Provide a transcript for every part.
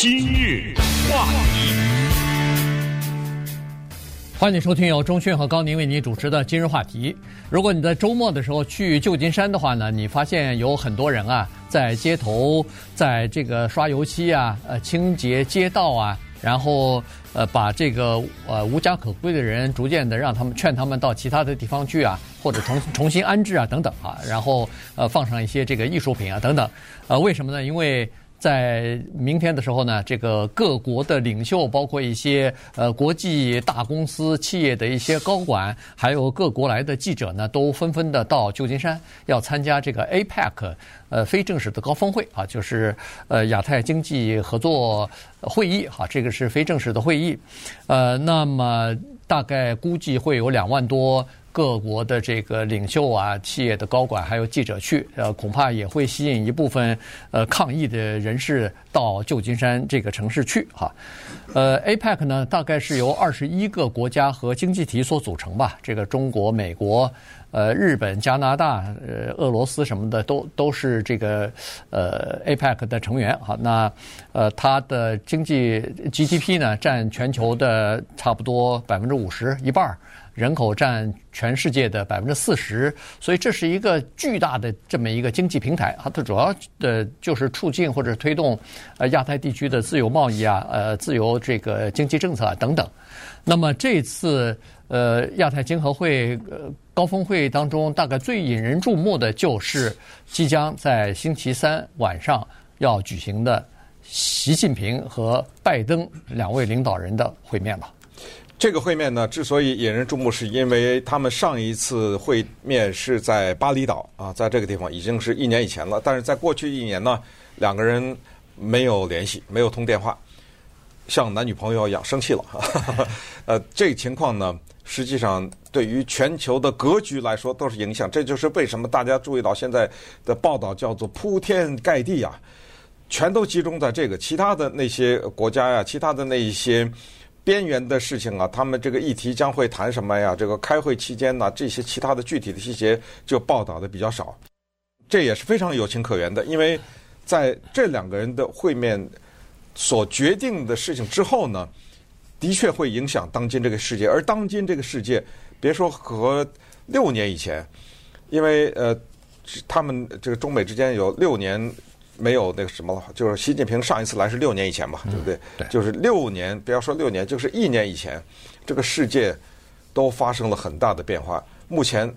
今日话题，欢迎收听由钟迅和高宁为你主持的今日话题。如果你在周末的时候去旧金山的话呢，你发现有很多人啊，在街头，在这个刷油漆啊，呃，清洁街道啊。然后，呃，把这个呃无家可归的人逐渐的让他们劝他们到其他的地方去啊，或者重重新安置啊，等等啊。然后，呃，放上一些这个艺术品啊，等等。呃，为什么呢？因为。在明天的时候呢，这个各国的领袖，包括一些呃国际大公司企业的一些高管，还有各国来的记者呢，都纷纷的到旧金山要参加这个 APEC 呃非正式的高峰会啊，就是呃亚太经济合作会议哈，这个是非正式的会议，呃，那么大概估计会有两万多。各国的这个领袖啊，企业的高管还有记者去，呃，恐怕也会吸引一部分呃抗议的人士到旧金山这个城市去哈。呃，APEC 呢，大概是由二十一个国家和经济体所组成吧。这个中国、美国、呃日本、加拿大、呃俄罗斯什么的都都是这个呃 APEC 的成员哈。那呃，它的经济 GDP 呢，占全球的差不多百分之五十，一半儿。人口占全世界的百分之四十，所以这是一个巨大的这么一个经济平台啊。它主要的就是促进或者推动呃亚太地区的自由贸易啊，呃自由这个经济政策啊等等。那么这次呃亚太经合会呃高峰会当中，大概最引人注目的就是即将在星期三晚上要举行的习近平和拜登两位领导人的会面了。这个会面呢，之所以引人注目，是因为他们上一次会面是在巴厘岛啊，在这个地方已经是一年以前了。但是在过去一年呢，两个人没有联系，没有通电话，像男女朋友一样生气了。呃，这个情况呢，实际上对于全球的格局来说都是影响。这就是为什么大家注意到现在的报道叫做铺天盖地啊，全都集中在这个，其他的那些国家呀，其他的那一些。边缘的事情啊，他们这个议题将会谈什么呀？这个开会期间呢，这些其他的具体的细节就报道的比较少，这也是非常有情可原的。因为在这两个人的会面所决定的事情之后呢，的确会影响当今这个世界。而当今这个世界，别说和六年以前，因为呃，他们这个中美之间有六年。没有那个什么了，就是习近平上一次来是六年以前吧，对不对？嗯、对，就是六年，不要说六年，就是一年以前，这个世界都发生了很大的变化。目前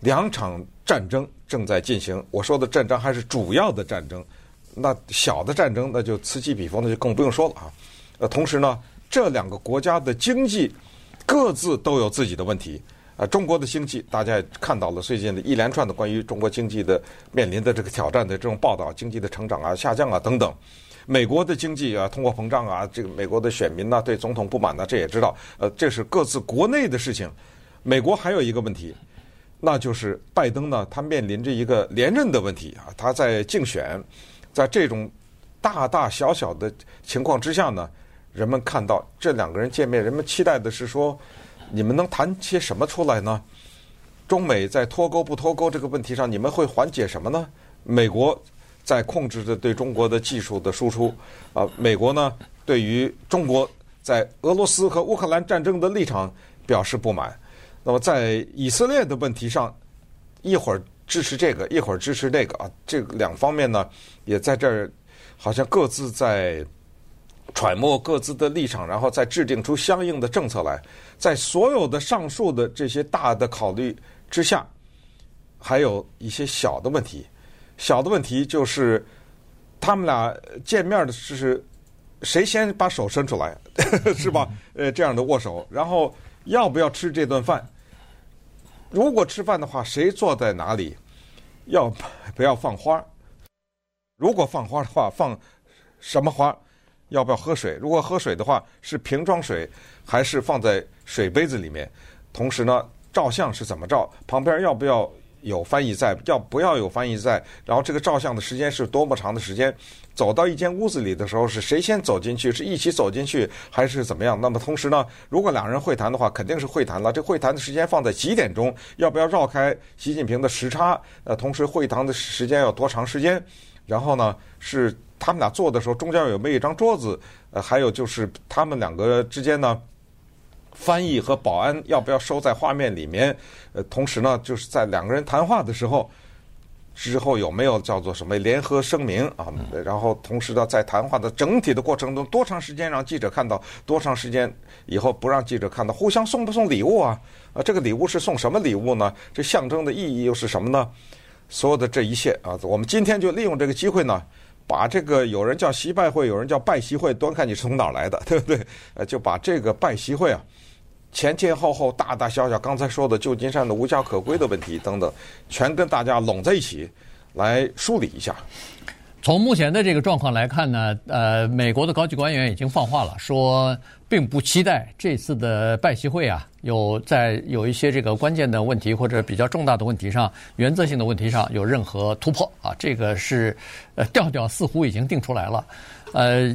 两场战争正在进行，我说的战争还是主要的战争，那小的战争那就此起彼伏，那就更不用说了啊。呃，同时呢，这两个国家的经济各自都有自己的问题。啊，中国的经济大家也看到了最近的一连串的关于中国经济的面临的这个挑战的这种报道，经济的成长啊、下降啊等等。美国的经济啊，通货膨胀啊，这个美国的选民呢对总统不满呢，这也知道。呃，这是各自国内的事情。美国还有一个问题，那就是拜登呢，他面临着一个连任的问题啊。他在竞选，在这种大大小小的情况之下呢，人们看到这两个人见面，人们期待的是说。你们能谈些什么出来呢？中美在脱钩不脱钩这个问题上，你们会缓解什么呢？美国在控制着对中国的技术的输出，啊，美国呢对于中国在俄罗斯和乌克兰战争的立场表示不满。那么在以色列的问题上，一会儿支持这个，一会儿支持那个啊，这两方面呢也在这儿好像各自在。揣摩各自的立场，然后再制定出相应的政策来。在所有的上述的这些大的考虑之下，还有一些小的问题。小的问题就是，他们俩见面的是谁先把手伸出来，是吧？呃，这样的握手，然后要不要吃这顿饭？如果吃饭的话，谁坐在哪里？要 不要放花？如果放花的话，放什么花？要不要喝水？如果喝水的话，是瓶装水还是放在水杯子里面？同时呢，照相是怎么照？旁边要不要有翻译在？要不要有翻译在？然后这个照相的时间是多么长的时间？走到一间屋子里的时候，是谁先走进去？是一起走进去还是怎么样？那么同时呢，如果两人会谈的话，肯定是会谈了。这会谈的时间放在几点钟？要不要绕开习近平的时差？呃，同时会谈的时间要多长时间？然后呢，是。他们俩坐的时候中间有没有一张桌子？呃，还有就是他们两个之间呢，翻译和保安要不要收在画面里面？呃，同时呢，就是在两个人谈话的时候。之后有没有叫做什么联合声明啊？然后同时呢，在谈话的整体的过程中，多长时间让记者看到？多长时间以后不让记者看到？互相送不送礼物啊？啊，这个礼物是送什么礼物呢？这象征的意义又是什么呢？所有的这一切啊，我们今天就利用这个机会呢，把这个有人叫西拜会，有人叫拜习会，端看你是从哪儿来的，对不对？呃，就把这个拜习会啊。前前后后、大大小小，刚才说的旧金山的无家可归的问题等等，全跟大家拢在一起来梳理一下。从目前的这个状况来看呢，呃，美国的高级官员已经放话了，说并不期待这次的拜习会啊，有在有一些这个关键的问题或者比较重大的问题上、原则性的问题上有任何突破啊。这个是呃调调似乎已经定出来了。呃，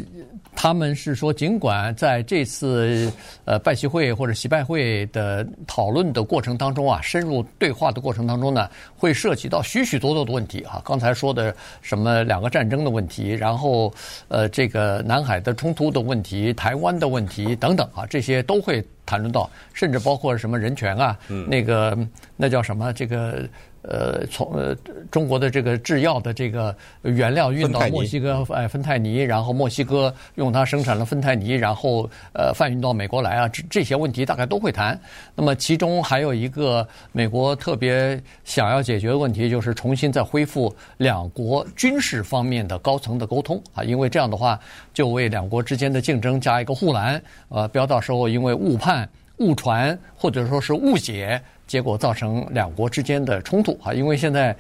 他们是说，尽管在这次呃拜习会或者习拜会的讨论的过程当中啊，深入对话的过程当中呢，会涉及到许许多多的问题啊。刚才说的什么两个战争的问题，然后呃这个南海的冲突的问题、台湾的问题等等啊，这些都会谈论到，甚至包括什么人权啊，那个那叫什么这个。呃，从呃中国的这个制药的这个原料运到墨西哥，哎，芬太尼，然后墨西哥用它生产了芬太尼，然后呃贩运到美国来啊，这这些问题大概都会谈。那么其中还有一个美国特别想要解决的问题，就是重新再恢复两国军事方面的高层的沟通啊，因为这样的话就为两国之间的竞争加一个护栏，呃，不要到时候因为误判、误传或者说是误解。结果造成两国之间的冲突啊，因为现在，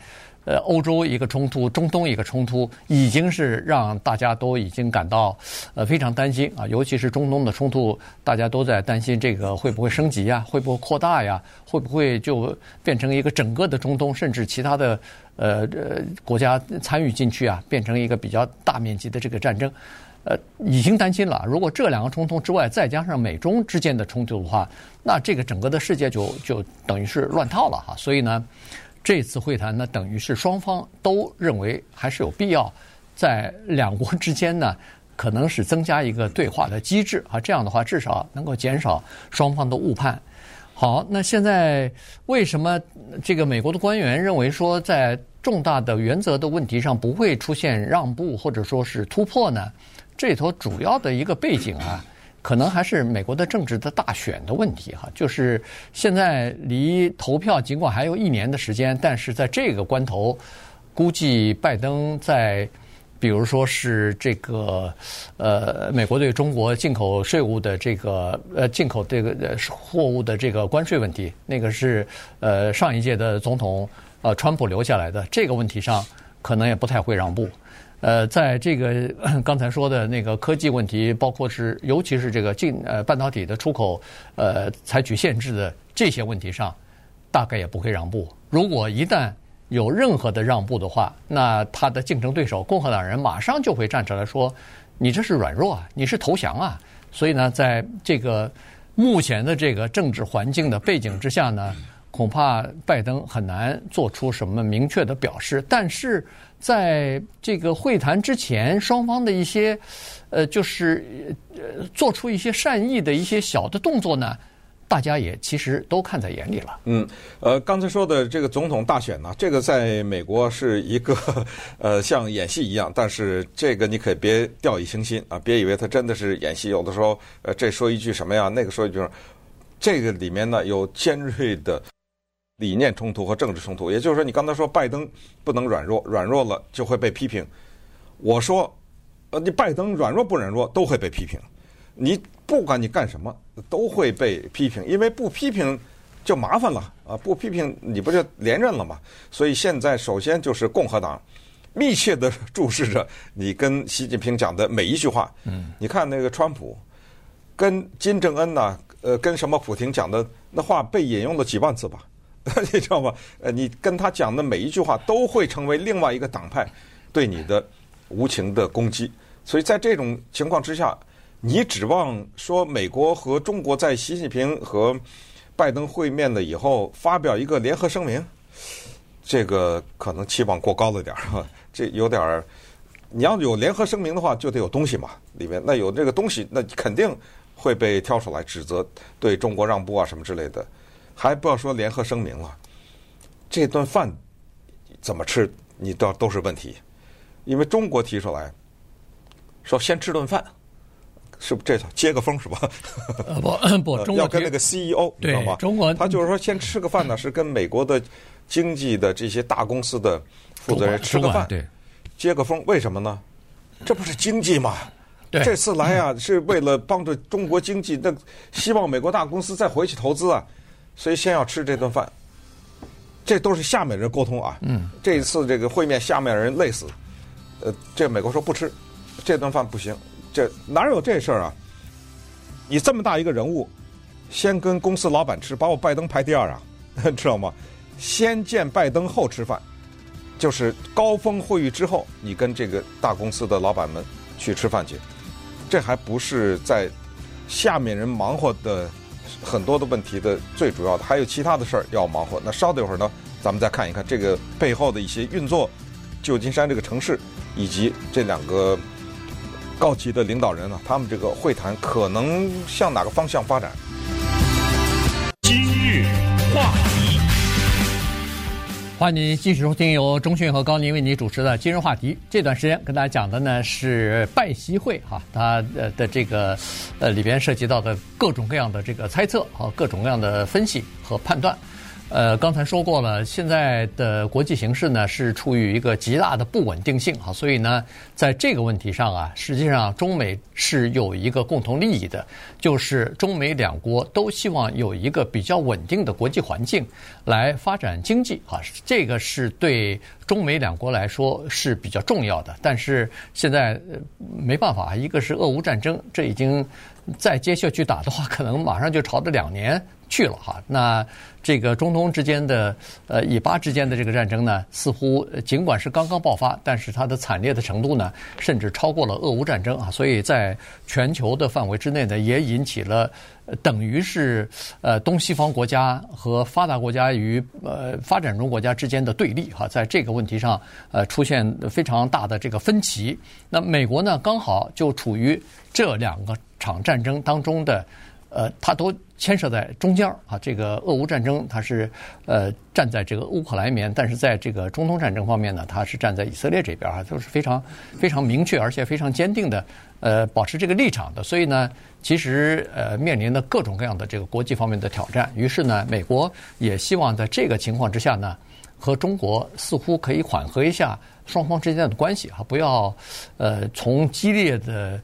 呃，欧洲一个冲突，中东一个冲突，已经是让大家都已经感到呃非常担心啊，尤其是中东的冲突，大家都在担心这个会不会升级呀，会不会扩大呀，会不会就变成一个整个的中东，甚至其他的呃呃国家参与进去啊，变成一个比较大面积的这个战争。呃，已经担心了。如果这两个冲突之外，再加上美中之间的冲突的话，那这个整个的世界就就等于是乱套了哈。所以呢，这次会谈呢，等于是双方都认为还是有必要在两国之间呢，可能是增加一个对话的机制啊。这样的话，至少能够减少双方的误判。好，那现在为什么这个美国的官员认为说，在重大的原则的问题上不会出现让步或者说是突破呢？这里头主要的一个背景啊，可能还是美国的政治的大选的问题哈。就是现在离投票尽管还有一年的时间，但是在这个关头，估计拜登在，比如说是这个呃，美国对中国进口税务的这个呃进口这个呃货物的这个关税问题，那个是呃上一届的总统呃川普留下来的这个问题上，可能也不太会让步。呃，在这个 刚才说的那个科技问题，包括是尤其是这个进呃半导体的出口，呃，采取限制的这些问题上，大概也不会让步。如果一旦有任何的让步的话，那他的竞争对手共和党人马上就会站出来说：“你这是软弱啊，你是投降啊。”所以呢，在这个目前的这个政治环境的背景之下呢，恐怕拜登很难做出什么明确的表示。但是，在这个会谈之前，双方的一些，呃，就是呃，做出一些善意的一些小的动作呢，大家也其实都看在眼里了。嗯，呃，刚才说的这个总统大选呢，这个在美国是一个呃像演戏一样，但是这个你可别掉以轻心啊，别以为他真的是演戏。有的时候，呃，这说一句什么呀，那个说一句，这个里面呢有尖锐的。理念冲突和政治冲突，也就是说，你刚才说拜登不能软弱，软弱了就会被批评。我说，呃，你拜登软弱不软弱都会被批评。你不管你干什么都会被批评，因为不批评就麻烦了啊！不批评你不就连任了吗？所以现在首先就是共和党密切的 注视着你跟习近平讲的每一句话。嗯，你看那个川普跟金正恩呐，呃，跟什么普京讲的那话被引用了几万次吧。你知道吗？呃，你跟他讲的每一句话都会成为另外一个党派对你的无情的攻击。所以在这种情况之下，你指望说美国和中国在习近平和拜登会面了以后发表一个联合声明，这个可能期望过高了点儿，这有点儿你要有联合声明的话，就得有东西嘛，里面那有这个东西，那肯定会被挑出来指责对中国让步啊什么之类的，还不要说联合声明了，这顿饭怎么吃，你都都是问题，因为中国提出来说先吃顿饭，是不这接个风是吧？呃不不，中国要跟那个 CEO 你知道吗？中国他就是说先吃个饭呢，是跟美国的经济的这些大公司的负责人吃个饭。对。接个风，为什么呢？这不是经济吗？对，这次来啊，是为了帮助中国经济，那希望美国大公司再回去投资啊，所以先要吃这顿饭。这都是下面人沟通啊。嗯。这一次这个会面，下面人累死。呃，这美国说不吃，这顿饭不行。这哪有这事儿啊？你这么大一个人物，先跟公司老板吃，把我拜登排第二啊，知道吗？先见拜登后吃饭。就是高峰会议之后，你跟这个大公司的老板们去吃饭去，这还不是在下面人忙活的很多的问题的最主要的，还有其他的事儿要忙活。那稍等一会儿呢，咱们再看一看这个背后的一些运作，旧金山这个城市以及这两个高级的领导人呢，他们这个会谈可能向哪个方向发展？欢迎您继续收听由中讯和高宁为您主持的今日话题。这段时间跟大家讲的呢是拜习会哈，它呃的这个呃里边涉及到的各种各样的这个猜测和各种各样的分析和判断。呃，刚才说过了，现在的国际形势呢是处于一个极大的不稳定性啊，所以呢，在这个问题上啊，实际上中美是有一个共同利益的，就是中美两国都希望有一个比较稳定的国际环境来发展经济啊，这个是对中美两国来说是比较重要的。但是现在没办法，一个是俄乌战争，这已经再接下去打的话，可能马上就朝着两年。去了哈，那这个中东之间的呃以巴之间的这个战争呢，似乎尽管是刚刚爆发，但是它的惨烈的程度呢，甚至超过了俄乌战争啊，所以在全球的范围之内呢，也引起了等于是呃东西方国家和发达国家与呃发展中国家之间的对立哈，在这个问题上呃出现非常大的这个分歧。那美国呢，刚好就处于这两个场战争当中的。呃，它都牵涉在中间儿啊。这个俄乌战争，它是呃站在这个乌克兰面，但是在这个中东战争方面呢，它是站在以色列这边啊，都是非常非常明确而且非常坚定的呃保持这个立场的。所以呢，其实呃面临的各种各样的这个国际方面的挑战。于是呢，美国也希望在这个情况之下呢，和中国似乎可以缓和一下双方之间的关系啊，不要呃从激烈的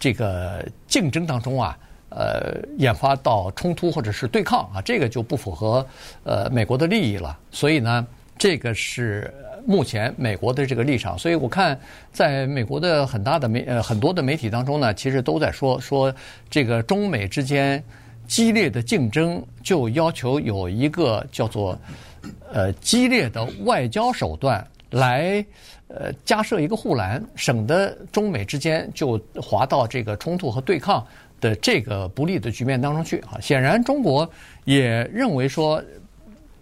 这个竞争当中啊。呃，演发到冲突或者是对抗啊，这个就不符合呃美国的利益了。所以呢，这个是目前美国的这个立场。所以我看，在美国的很大的媒呃很多的媒体当中呢，其实都在说说这个中美之间激烈的竞争，就要求有一个叫做呃激烈的外交手段来呃加设一个护栏，省得中美之间就滑到这个冲突和对抗。的这个不利的局面当中去啊，显然中国也认为说，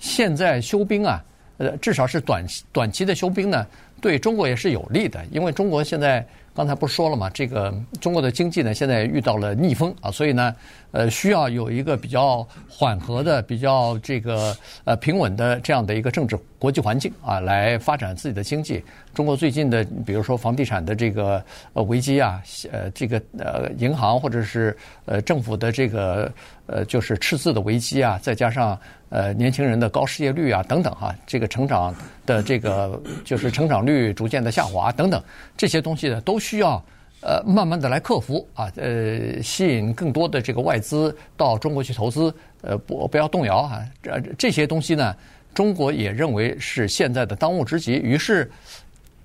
现在休兵啊，呃，至少是短短期的休兵呢，对中国也是有利的，因为中国现在。刚才不是说了嘛？这个中国的经济呢，现在遇到了逆风啊，所以呢，呃，需要有一个比较缓和的、比较这个呃平稳的这样的一个政治国际环境啊，来发展自己的经济。中国最近的，比如说房地产的这个呃危机啊，呃，这个呃银行或者是呃政府的这个呃就是赤字的危机啊，再加上呃年轻人的高失业率啊等等哈，这个成长的这个就是成长率逐渐的下滑等等这些东西呢都。需要呃慢慢的来克服啊，呃吸引更多的这个外资到中国去投资，呃不不要动摇啊，这这些东西呢，中国也认为是现在的当务之急，于是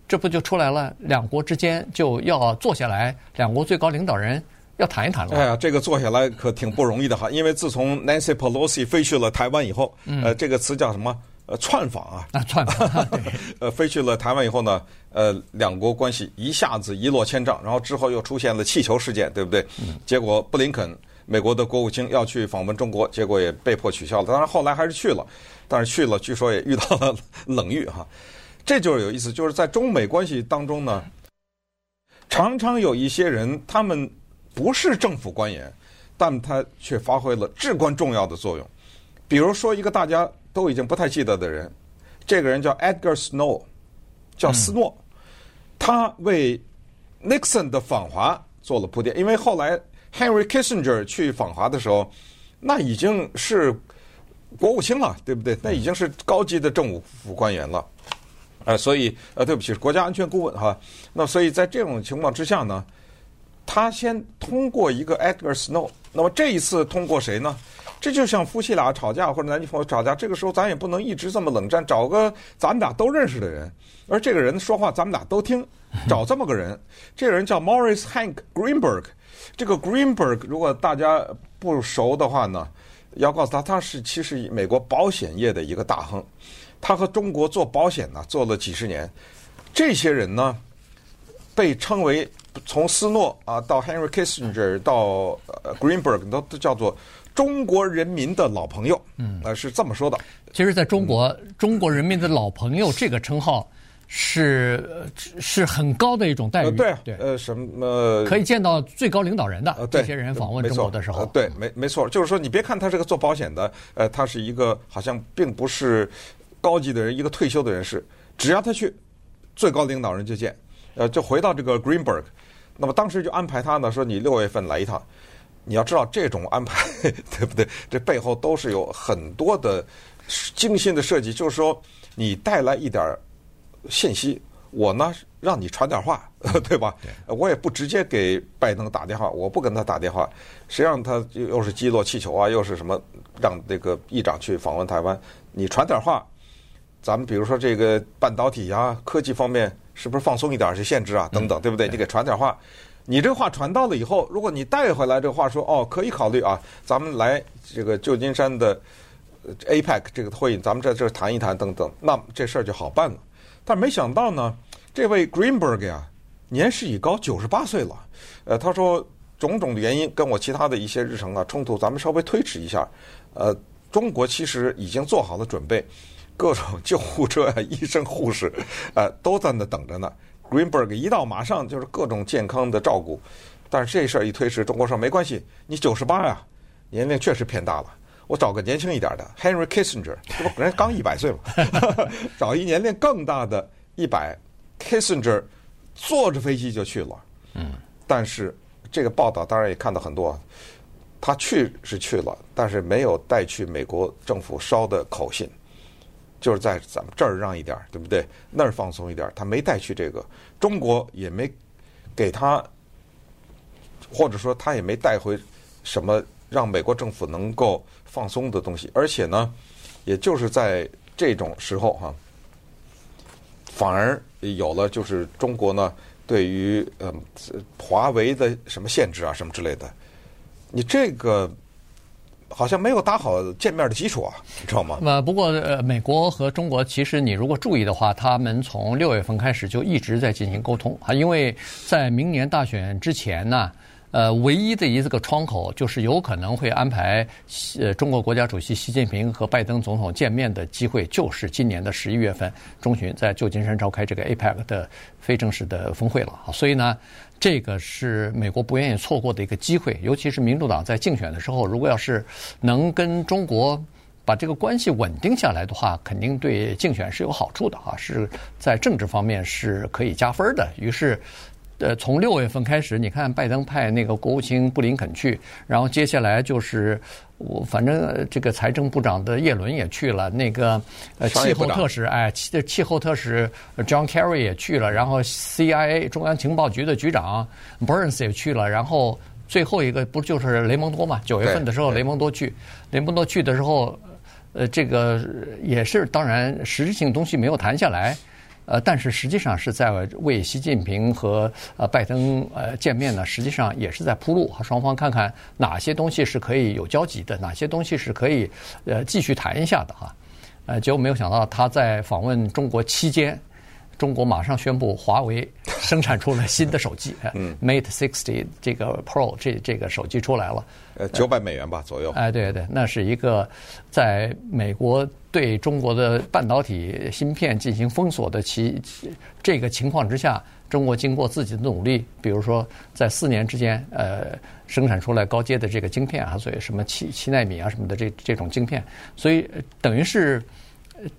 这不就出来了，两国之间就要坐下来，两国最高领导人要谈一谈了。哎呀，这个坐下来可挺不容易的哈，因为自从 Nancy Pelosi 飞去了台湾以后，呃，这个词叫什么？呃，窜访啊，啊，窜访，呃，飞去了台湾以后呢，呃，两国关系一下子一落千丈，然后之后又出现了气球事件，对不对？嗯。结果布林肯，美国的国务卿要去访问中国，结果也被迫取消了。当然后来还是去了，但是去了，据说也遇到了冷遇哈。这就是有意思，就是在中美关系当中呢，常常有一些人，他们不是政府官员，但他却发挥了至关重要的作用。比如说，一个大家都已经不太记得的人，这个人叫 Edgar Snow，叫斯诺，嗯、他为 Nixon 的访华做了铺垫。因为后来 Henry Kissinger 去访华的时候，那已经是国务卿了，对不对？那已经是高级的政府官员了。呃，所以呃，对不起，是国家安全顾问哈。那所以在这种情况之下呢，他先通过一个 Edgar Snow。那么这一次通过谁呢？这就像夫妻俩吵架或者男女朋友吵架，这个时候咱也不能一直这么冷战，找个 咱们俩都认识的人，而这个人说话咱们俩都听，找这么个人。这个人叫 Morris Hank Greenberg。这个 Greenberg 如果大家不熟的话呢，要告诉他，他是其实美国保险业的一个大亨。他和中国做保险呢，做了几十年。这些人呢，被称为从斯诺啊到 Henry Kissinger 到 Greenberg 都都叫做中国人民的老朋友。嗯，呃，是这么说的。其实，在中国，嗯、中国人民的老朋友这个称号是是很高的一种待遇。呃、对对，呃，什么可以见到最高领导人的、呃、这些人访问中国的时候。呃、对，没没错，就是说，你别看他是个做保险的，呃，他是一个好像并不是。高级的人，一个退休的人士，只要他去，最高领导人就见，呃，就回到这个 Greenberg，那么当时就安排他呢，说你六月份来一趟。你要知道这种安排，对不对？这背后都是有很多的精心的设计。就是说，你带来一点信息，我呢让你传点话，对吧？我也不直接给拜登打电话，我不跟他打电话，谁让他又是击落气球啊，又是什么让这个议长去访问台湾，你传点话。咱们比如说这个半导体啊，科技方面是不是放松一点这限制啊？等等，对不对？你给传点话，你这话传到了以后，如果你带回来这话说哦，可以考虑啊，咱们来这个旧金山的 APEC 这个会议，咱们在这谈一谈等等，那这事儿就好办了。但没想到呢，这位 Greenberg 呀，年事已高，九十八岁了。呃，他说种种的原因跟我其他的一些日程啊冲突，咱们稍微推迟一下。呃，中国其实已经做好了准备。各种救护车、医生、护士，呃，都在那等着呢。Greenberg 一到，马上就是各种健康的照顾。但是这事儿一推迟，中国说没关系，你九十八呀，年龄确实偏大了，我找个年轻一点的 Henry Kissinger，这不人刚一百岁嘛，找一年龄更大的一百 Kissinger，坐着飞机就去了。嗯，但是这个报道当然也看到很多，他去是去了，但是没有带去美国政府捎的口信。就是在咱们这儿让一点，对不对？那儿放松一点，他没带去这个，中国也没给他，或者说他也没带回什么让美国政府能够放松的东西。而且呢，也就是在这种时候哈，反而有了就是中国呢对于嗯华为的什么限制啊什么之类的，你这个。好像没有打好见面的基础啊，你知道吗？呃，不过呃，美国和中国其实你如果注意的话，他们从六月份开始就一直在进行沟通啊，因为在明年大选之前呢。呃，唯一的一个窗口就是有可能会安排呃中国国家主席习近平和拜登总统见面的机会，就是今年的十一月份中旬在旧金山召开这个 APEC 的非正式的峰会了。所以呢，这个是美国不愿意错过的一个机会，尤其是民主党在竞选的时候，如果要是能跟中国把这个关系稳定下来的话，肯定对竞选是有好处的啊，是在政治方面是可以加分的。于是。呃，从六月份开始，你看拜登派那个国务卿布林肯去，然后接下来就是我反正这个财政部长的叶伦也去了，那个呃气候特使哎气气候特使 John Kerry 也去了，然后 CIA 中央情报局的局长 Burns 也去了，然后最后一个不就是雷蒙多嘛？九月份的时候雷蒙多去，雷蒙多去的时候，呃，这个也是当然实质性东西没有谈下来。呃，但是实际上是在为习近平和呃拜登呃见面呢，实际上也是在铺路，和双方看看哪些东西是可以有交集的，哪些东西是可以呃继续谈一下的哈。呃，结果没有想到他在访问中国期间，中国马上宣布华为生产出了新的手机，嗯，Mate 60这个 Pro 这这个手机出来了。呃，九百美元吧左右。哎，对对，那是一个在美国对中国的半导体芯片进行封锁的其这个情况之下，中国经过自己的努力，比如说在四年之间，呃，生产出来高阶的这个晶片啊，所以什么七七纳米啊什么的这这种晶片，所以等于是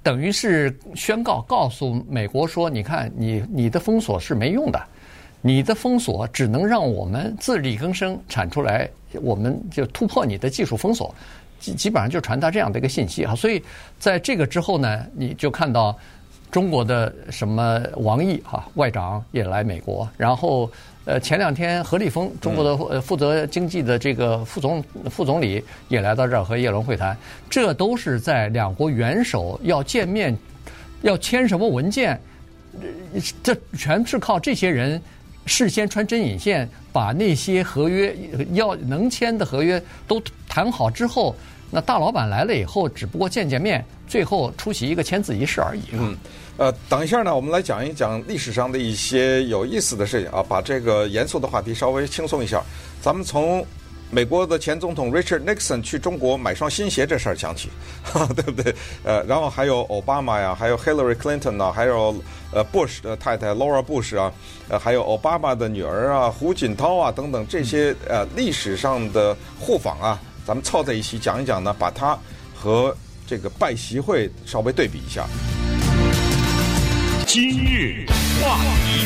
等于是宣告告诉美国说，你看你你的封锁是没用的，你的封锁只能让我们自力更生产出来，我们就突破你的技术封锁，基基本上就传达这样的一个信息啊。所以在这个之后呢，你就看到。中国的什么王毅哈外长也来美国，然后呃前两天何立峰中国的呃负责经济的这个副总副总理也来到这儿和叶伦会谈，这都是在两国元首要见面，要签什么文件，这全是靠这些人事先穿针引线，把那些合约要能签的合约都谈好之后，那大老板来了以后，只不过见见面。最后出席一个签字仪式而已。嗯，呃，等一下呢，我们来讲一讲历史上的一些有意思的事情啊，把这个严肃的话题稍微轻松一下。咱们从美国的前总统 Richard Nixon 去中国买双新鞋这事儿讲起，哈，对不对？呃，然后还有奥巴马呀，还有 Hillary Clinton 啊，还有呃 Bush 的太太 Laura Bush 啊，呃，还有奥巴马的女儿啊，胡锦涛啊等等这些呃历史上的互访啊，咱们凑在一起讲一讲呢，把它和这个拜习会稍微对比一下。今日话题，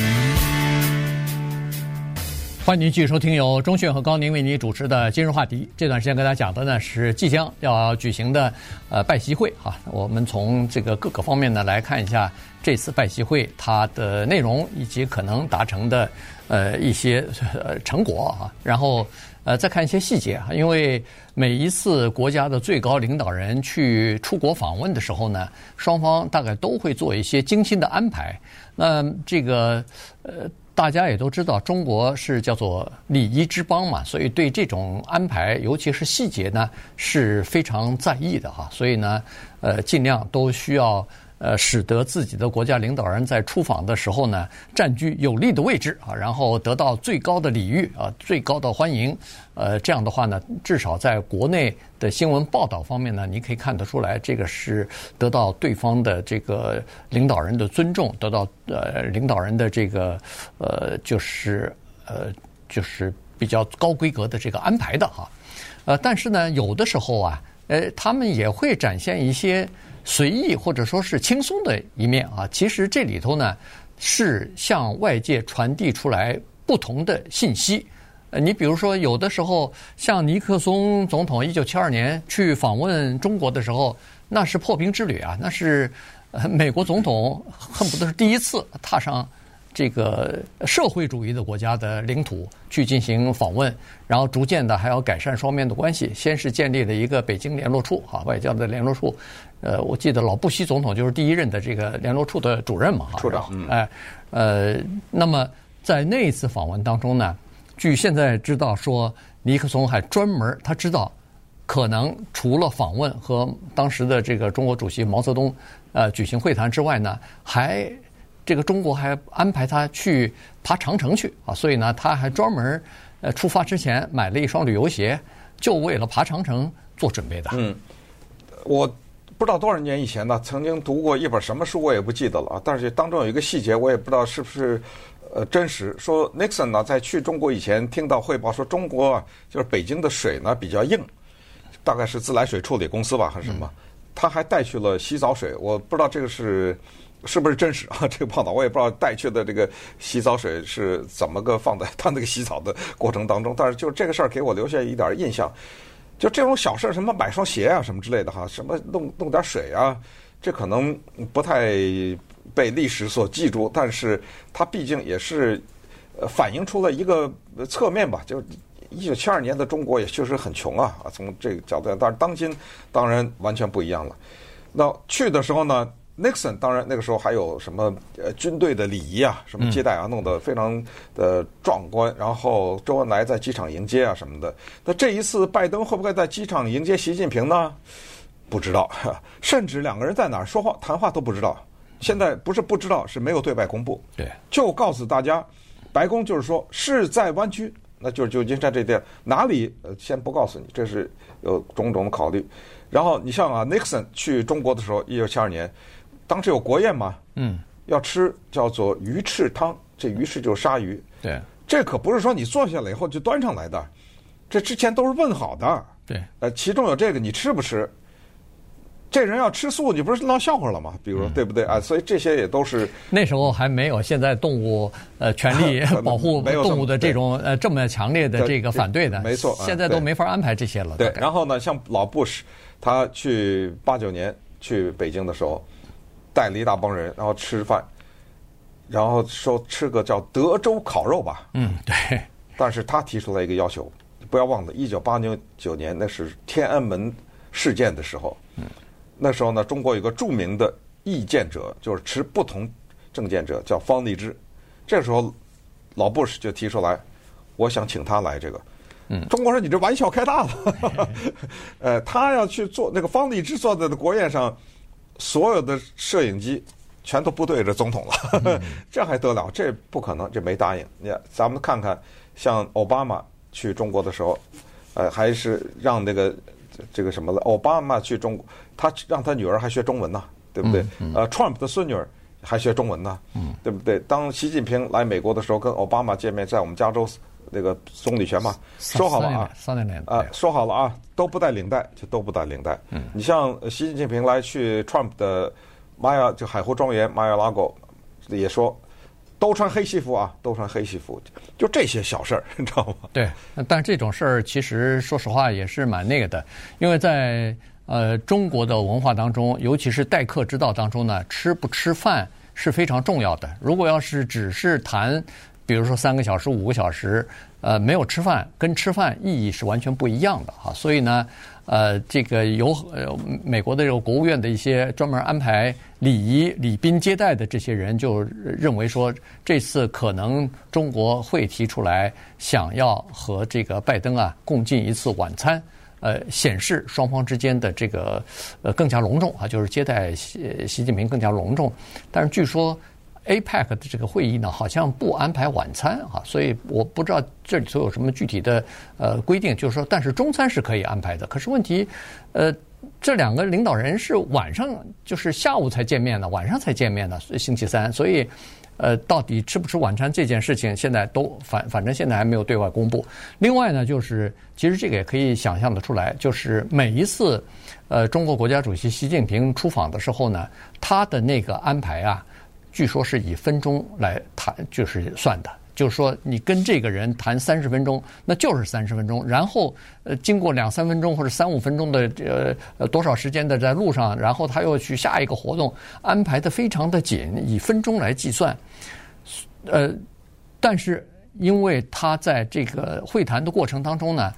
欢迎您继续收听由钟迅和高宁为您主持的今日话题。这段时间跟大家讲的呢是即将要举行的呃拜习会哈，我们从这个各个方面呢来看一下这次拜习会它的内容以及可能达成的呃一些呃成果啊，然后。呃，再看一些细节啊，因为每一次国家的最高领导人去出国访问的时候呢，双方大概都会做一些精心的安排。那这个呃，大家也都知道，中国是叫做礼仪之邦嘛，所以对这种安排，尤其是细节呢，是非常在意的哈。所以呢，呃，尽量都需要。呃，使得自己的国家领导人在出访的时候呢，占据有利的位置啊，然后得到最高的礼遇啊，最高的欢迎。呃，这样的话呢，至少在国内的新闻报道方面呢，你可以看得出来，这个是得到对方的这个领导人的尊重，得到呃领导人的这个呃就是呃就是比较高规格的这个安排的哈。呃，但是呢，有的时候啊，呃，他们也会展现一些。随意或者说是轻松的一面啊，其实这里头呢是向外界传递出来不同的信息。呃，你比如说，有的时候像尼克松总统一九七二年去访问中国的时候，那是破冰之旅啊，那是美国总统恨不得是第一次踏上。这个社会主义的国家的领土去进行访问，然后逐渐的还要改善双边的关系。先是建立了一个北京联络处，啊，外交的联络处。呃，我记得老布希总统就是第一任的这个联络处的主任嘛，哈，处长。哎，呃，那么在那一次访问当中呢，据现在知道说，尼克松还专门他知道，可能除了访问和当时的这个中国主席毛泽东呃举行会谈之外呢，还。这个中国还安排他去爬长城去啊，所以呢，他还专门呃出发之前买了一双旅游鞋，就为了爬长城做准备的。嗯，我不知道多少年以前呢，曾经读过一本什么书，我也不记得了啊。但是当中有一个细节，我也不知道是不是呃真实。说 Nixon 呢，在去中国以前，听到汇报说中国，就是北京的水呢比较硬，大概是自来水处理公司吧，还是什么？他还带去了洗澡水，我不知道这个是。是不是真实 啊？这个报道我也不知道带去的这个洗澡水是怎么个放在他那个洗澡的过程当中。但是就这个事儿给我留下一点印象，就这种小事，什么买双鞋啊什么之类的哈，什么弄弄点水啊，这可能不太被历史所记住。但是它毕竟也是反映出了一个侧面吧。就一九七二年的中国也确实很穷啊啊，从这个角度，但是当今当然完全不一样了。那去的时候呢？Nixon 当然那个时候还有什么呃军队的礼仪啊，什么接待啊，弄得非常的壮观。然后周恩来在机场迎接啊什么的。那这一次拜登会不会在机场迎接习近平呢？不知道，甚至两个人在哪儿说话谈话都不知道。现在不是不知道，是没有对外公布。对，就告诉大家，白宫就是说是在湾区，那就是旧金山这地儿哪里呃先不告诉你，这是有种种的考虑。然后你像啊，Nixon 去中国的时候，一九七二年。当时有国宴嘛？嗯，要吃叫做鱼翅汤这鱼翅就是鲨鱼。对，这可不是说你坐下来以后就端上来的，这之前都是问好的。对，呃，其中有这个你吃不吃？这人要吃素，你不是闹笑话了吗？比如说，对不对啊？所以这些也都是那时候还没有现在动物呃权利 保护动物的这种呃这么强烈的这个反对的，没错，现在都没法安排这些了。对，然后呢，像老布什，他去八九年去北京的时候，带了一大帮人，然后吃饭，然后说吃个叫德州烤肉吧。嗯，对。但是他提出来一个要求，不要忘了，一九八九九年那是天安门事件的时候。嗯。那时候呢，中国有个著名的意见者，就是持不同政见者，叫方励之。这时候，老布什就提出来，我想请他来这个。嗯，中国说你这玩笑开大了。呃，他要去做那个方励之坐在的国宴上，所有的摄影机全都不对着总统了，这还得了？这不可能，这没答应。你咱们看看，像奥巴马去中国的时候，呃，还是让那个。这个什么了？奥巴马去中国，他让他女儿还学中文呢，对不对？嗯嗯、呃，Trump 的孙女儿还学中文呢，嗯、对不对？当习近平来美国的时候，跟奥巴马见面，在我们加州那个总理权嘛，说好了啊，啊，说好了啊，都不带领带，就都不带领带。嗯，你像习近平来去 Trump 的玛雅就海湖庄园玛雅拉狗也说。都穿黑西服啊，都穿黑西服，就这些小事儿，你知道吗？对，但是这种事儿其实说实话也是蛮那个的，因为在呃中国的文化当中，尤其是待客之道当中呢，吃不吃饭是非常重要的。如果要是只是谈，比如说三个小时、五个小时，呃，没有吃饭，跟吃饭意义是完全不一样的哈。所以呢。呃，这个有呃美国的这个国务院的一些专门安排礼仪礼宾接待的这些人，就认为说，这次可能中国会提出来想要和这个拜登啊共进一次晚餐，呃，显示双方之间的这个呃更加隆重啊，就是接待习习近平更加隆重。但是据说。APEC 的这个会议呢，好像不安排晚餐啊，所以我不知道这里头有什么具体的呃规定，就是说，但是中餐是可以安排的。可是问题，呃，这两个领导人是晚上，就是下午才见面的，晚上才见面的，星期三，所以呃，到底吃不吃晚餐这件事情，现在都反反正现在还没有对外公布。另外呢，就是其实这个也可以想象得出来，就是每一次呃中国国家主席习近平出访的时候呢，他的那个安排啊。据说是以分钟来谈，就是算的，就是说你跟这个人谈三十分钟，那就是三十分钟。然后呃，经过两三分钟或者三五分钟的呃多少时间的在路上，然后他又去下一个活动，安排的非常的紧，以分钟来计算。呃，但是因为他在这个会谈的过程当中呢，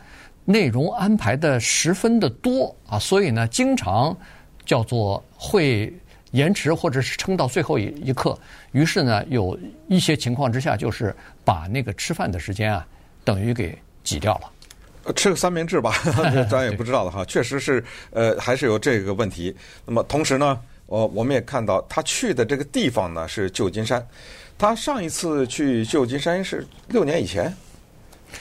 内容安排的十分的多啊，所以呢，经常叫做会。延迟或者是撑到最后一一刻，于是呢，有一些情况之下，就是把那个吃饭的时间啊，等于给挤掉了。吃个三明治吧，咱也不知道了哈。确实是，呃，还是有这个问题。那么同时呢，我我们也看到他去的这个地方呢是旧金山，他上一次去旧金山是六年以前。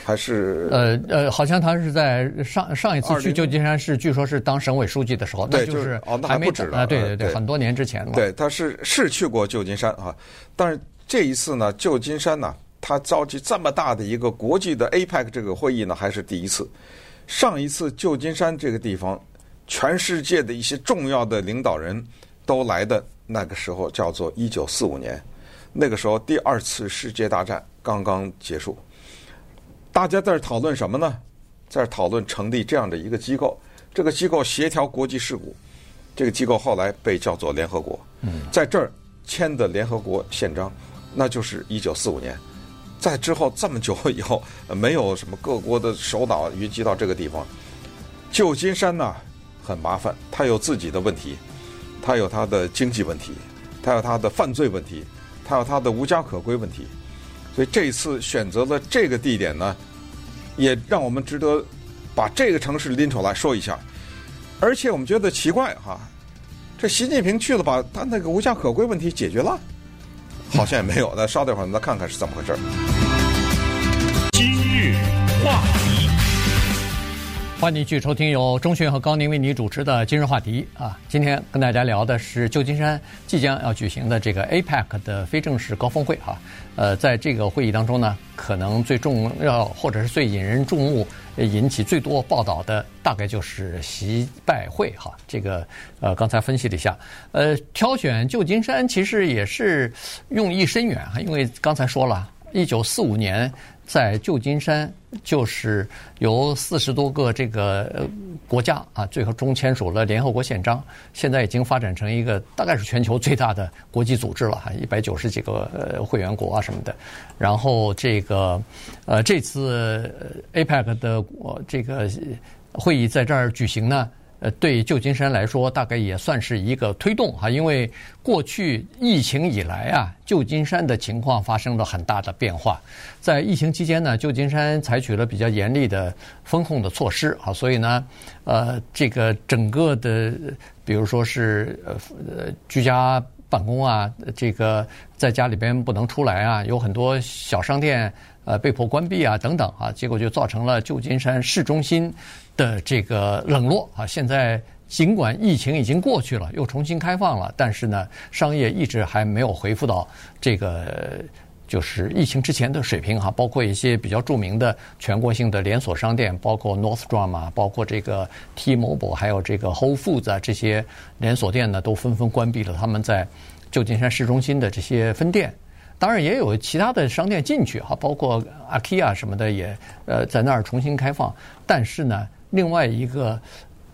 还是呃呃，好像他是在上上一次去旧金山是，据说是当省委书记的时候，那就是哦，那还不止啊，对对对，很多年之前了。对，他是是去过旧金山啊，但是这一次呢，旧金山呢，他召集这么大的一个国际的 APEC 这个会议呢，还是第一次。上一次旧金山这个地方，全世界的一些重要的领导人都来的那个时候，叫做一九四五年，那个时候第二次世界大战刚刚结束。大家在这讨论什么呢？在讨论成立这样的一个机构，这个机构协调国际事务。这个机构后来被叫做联合国。在这儿签的联合国宪章，那就是一九四五年。在之后这么久以后，没有什么各国的首脑云集到这个地方。旧金山呢，很麻烦，它有自己的问题，它有它的经济问题，它有它的犯罪问题，它有它的无家可归问题。所以这一次选择了这个地点呢，也让我们值得把这个城市拎出来说一下。而且我们觉得奇怪哈，这习近平去了，把他那个无家可归问题解决了，好像也没有。那稍等会儿，再看看是怎么回事。今日话题，欢迎你继续收听由钟迅和高宁为你主持的今日话题啊。今天跟大家聊的是旧金山即将要举行的这个 APEC 的非正式高峰会哈。呃，在这个会议当中呢，可能最重要或者是最引人注目、引起最多报道的，大概就是习拜会哈。这个呃，刚才分析了一下，呃，挑选旧金山其实也是用意深远哈，因为刚才说了，一九四五年。在旧金山，就是由四十多个这个国家啊，最后中签署了联合国宪章。现在已经发展成一个大概是全球最大的国际组织了，哈，一百九十几个会员国啊什么的。然后这个呃这次 APEC 的这个会议在这儿举行呢。呃，对旧金山来说，大概也算是一个推动哈，因为过去疫情以来啊，旧金山的情况发生了很大的变化。在疫情期间呢，旧金山采取了比较严厉的风控的措施啊，所以呢，呃，这个整个的，比如说是呃呃居家办公啊，这个在家里边不能出来啊，有很多小商店呃被迫关闭啊等等啊，结果就造成了旧金山市中心。的这个冷落啊，现在尽管疫情已经过去了，又重新开放了，但是呢，商业一直还没有恢复到这个就是疫情之前的水平哈。包括一些比较著名的全国性的连锁商店，包括 Nordstrom 啊，包括这个 T-Mobile，还有这个 Whole Foods 啊，这些连锁店呢，都纷纷关闭了他们在旧金山市中心的这些分店。当然也有其他的商店进去哈，包括 IKEA 什么的也呃在那儿重新开放，但是呢。另外一个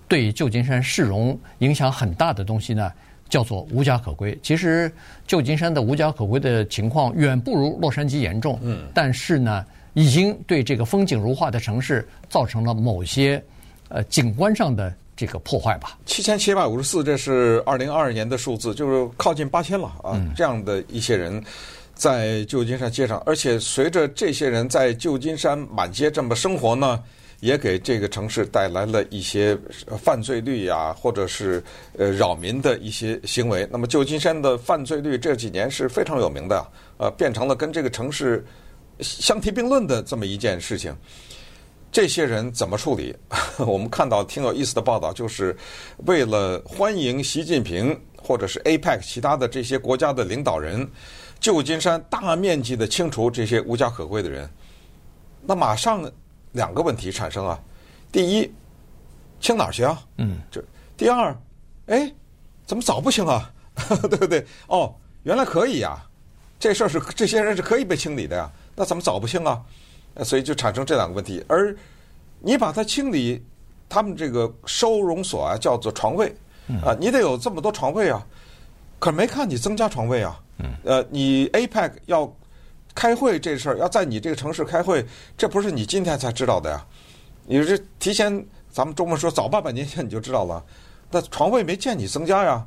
对旧金山市容影响很大的东西呢，叫做无家可归。其实旧金山的无家可归的情况远不如洛杉矶严重，嗯，但是呢，已经对这个风景如画的城市造成了某些呃景观上的这个破坏吧。七千七百五十四，这是二零二二年的数字，就是靠近八千了啊。这样的一些人在旧金山街上，而且随着这些人在旧金山满街这么生活呢。也给这个城市带来了一些犯罪率呀，或者是呃扰民的一些行为。那么旧金山的犯罪率这几年是非常有名的，呃，变成了跟这个城市相提并论的这么一件事情。这些人怎么处理？我们看到挺有意思的报道，就是为了欢迎习近平或者是 APEC 其他的这些国家的领导人，旧金山大面积的清除这些无家可归的人。那马上。两个问题产生啊，第一，清哪儿去啊？嗯，这第二，哎，怎么早不清啊？对不对？哦，原来可以呀，这事儿是这些人是可以被清理的呀，那怎么早不清啊？所以就产生这两个问题。而你把它清理，他们这个收容所啊，叫做床位啊，你得有这么多床位啊，可没看你增加床位啊。嗯，呃，你 APEC 要。开会这事儿要在你这个城市开会，这不是你今天才知道的呀？你是提前，咱们中文说早八百年前你就知道了。那床位没见你增加呀？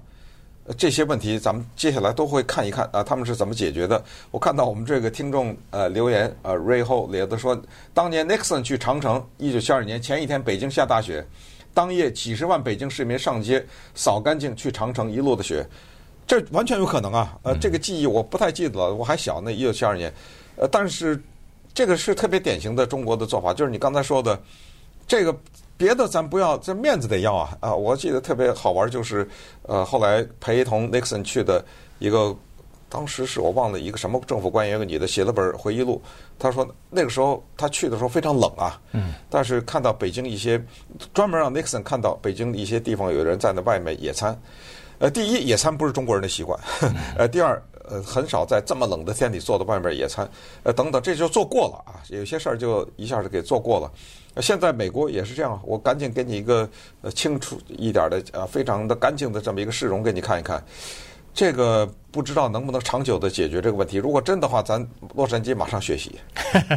这些问题咱们接下来都会看一看啊，他们是怎么解决的？我看到我们这个听众呃留言呃 Ray Ho 里头说，当年 Nixon 去长城，一九七二年前一天北京下大雪，当夜几十万北京市民上街扫干净去长城一路的雪。这完全有可能啊，呃，这个记忆我不太记得了，我还小，呢一九七二年，呃，但是这个是特别典型的中国的做法，就是你刚才说的，这个别的咱不要，这面子得要啊啊！我记得特别好玩，就是呃，后来陪同 Nixon 去的一个，当时是我忘了一个什么政府官员，一个女的写了本回忆录，他说那个时候他去的时候非常冷啊，嗯，但是看到北京一些专门让 Nixon 看到北京一些地方有人在那外面野餐。呃，第一，野餐不是中国人的习惯。呃，第二，呃，很少在这么冷的天里坐在外面野餐。呃，等等，这就做过了啊。有些事儿就一下子给做过了。现在美国也是这样，我赶紧给你一个呃清楚一点的呃非常的干净的这么一个市容给你看一看。这个不知道能不能长久的解决这个问题。如果真的话，咱洛杉矶马上学习。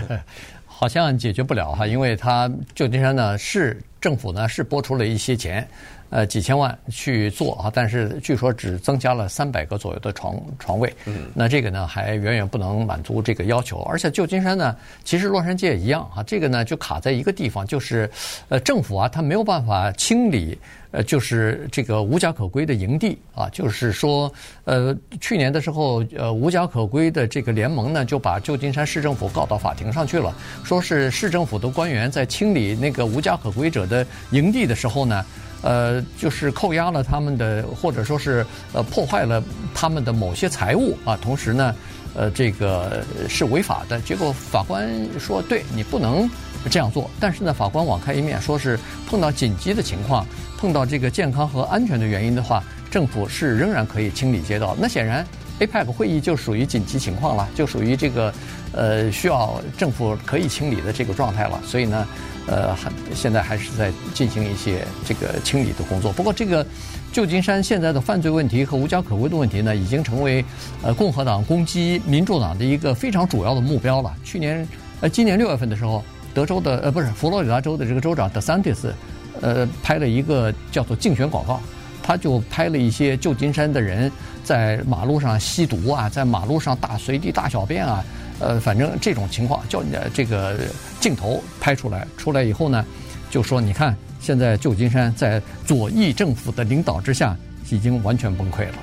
好像解决不了哈，因为它旧金山呢是政府呢是拨出了一些钱。呃几千万去做啊，但是据说只增加了三百个左右的床床位。嗯，那这个呢还远远不能满足这个要求。而且旧金山呢，其实洛杉矶也一样啊，这个呢就卡在一个地方，就是呃政府啊，它没有办法清理。呃，就是这个无家可归的营地啊，就是说，呃，去年的时候，呃，无家可归的这个联盟呢，就把旧金山市政府告到法庭上去了，说是市政府的官员在清理那个无家可归者的营地的时候呢，呃，就是扣押了他们的，或者说是呃破坏了他们的某些财物啊，同时呢，呃，这个是违法的。结果法官说，对你不能这样做，但是呢，法官网开一面，说是碰到紧急的情况。碰到这个健康和安全的原因的话，政府是仍然可以清理街道。那显然，APEC 会议就属于紧急情况了，就属于这个呃需要政府可以清理的这个状态了。所以呢，呃，还现在还是在进行一些这个清理的工作。不过，这个旧金山现在的犯罪问题和无家可归的问题呢，已经成为呃共和党攻击民主党的一个非常主要的目标了。去年呃，今年六月份的时候，德州的呃不是佛罗里达州的这个州长德桑蒂斯。呃，拍了一个叫做竞选广告，他就拍了一些旧金山的人在马路上吸毒啊，在马路上大随地大小便啊，呃，反正这种情况叫你这个镜头拍出来，出来以后呢，就说你看，现在旧金山在左翼政府的领导之下，已经完全崩溃了。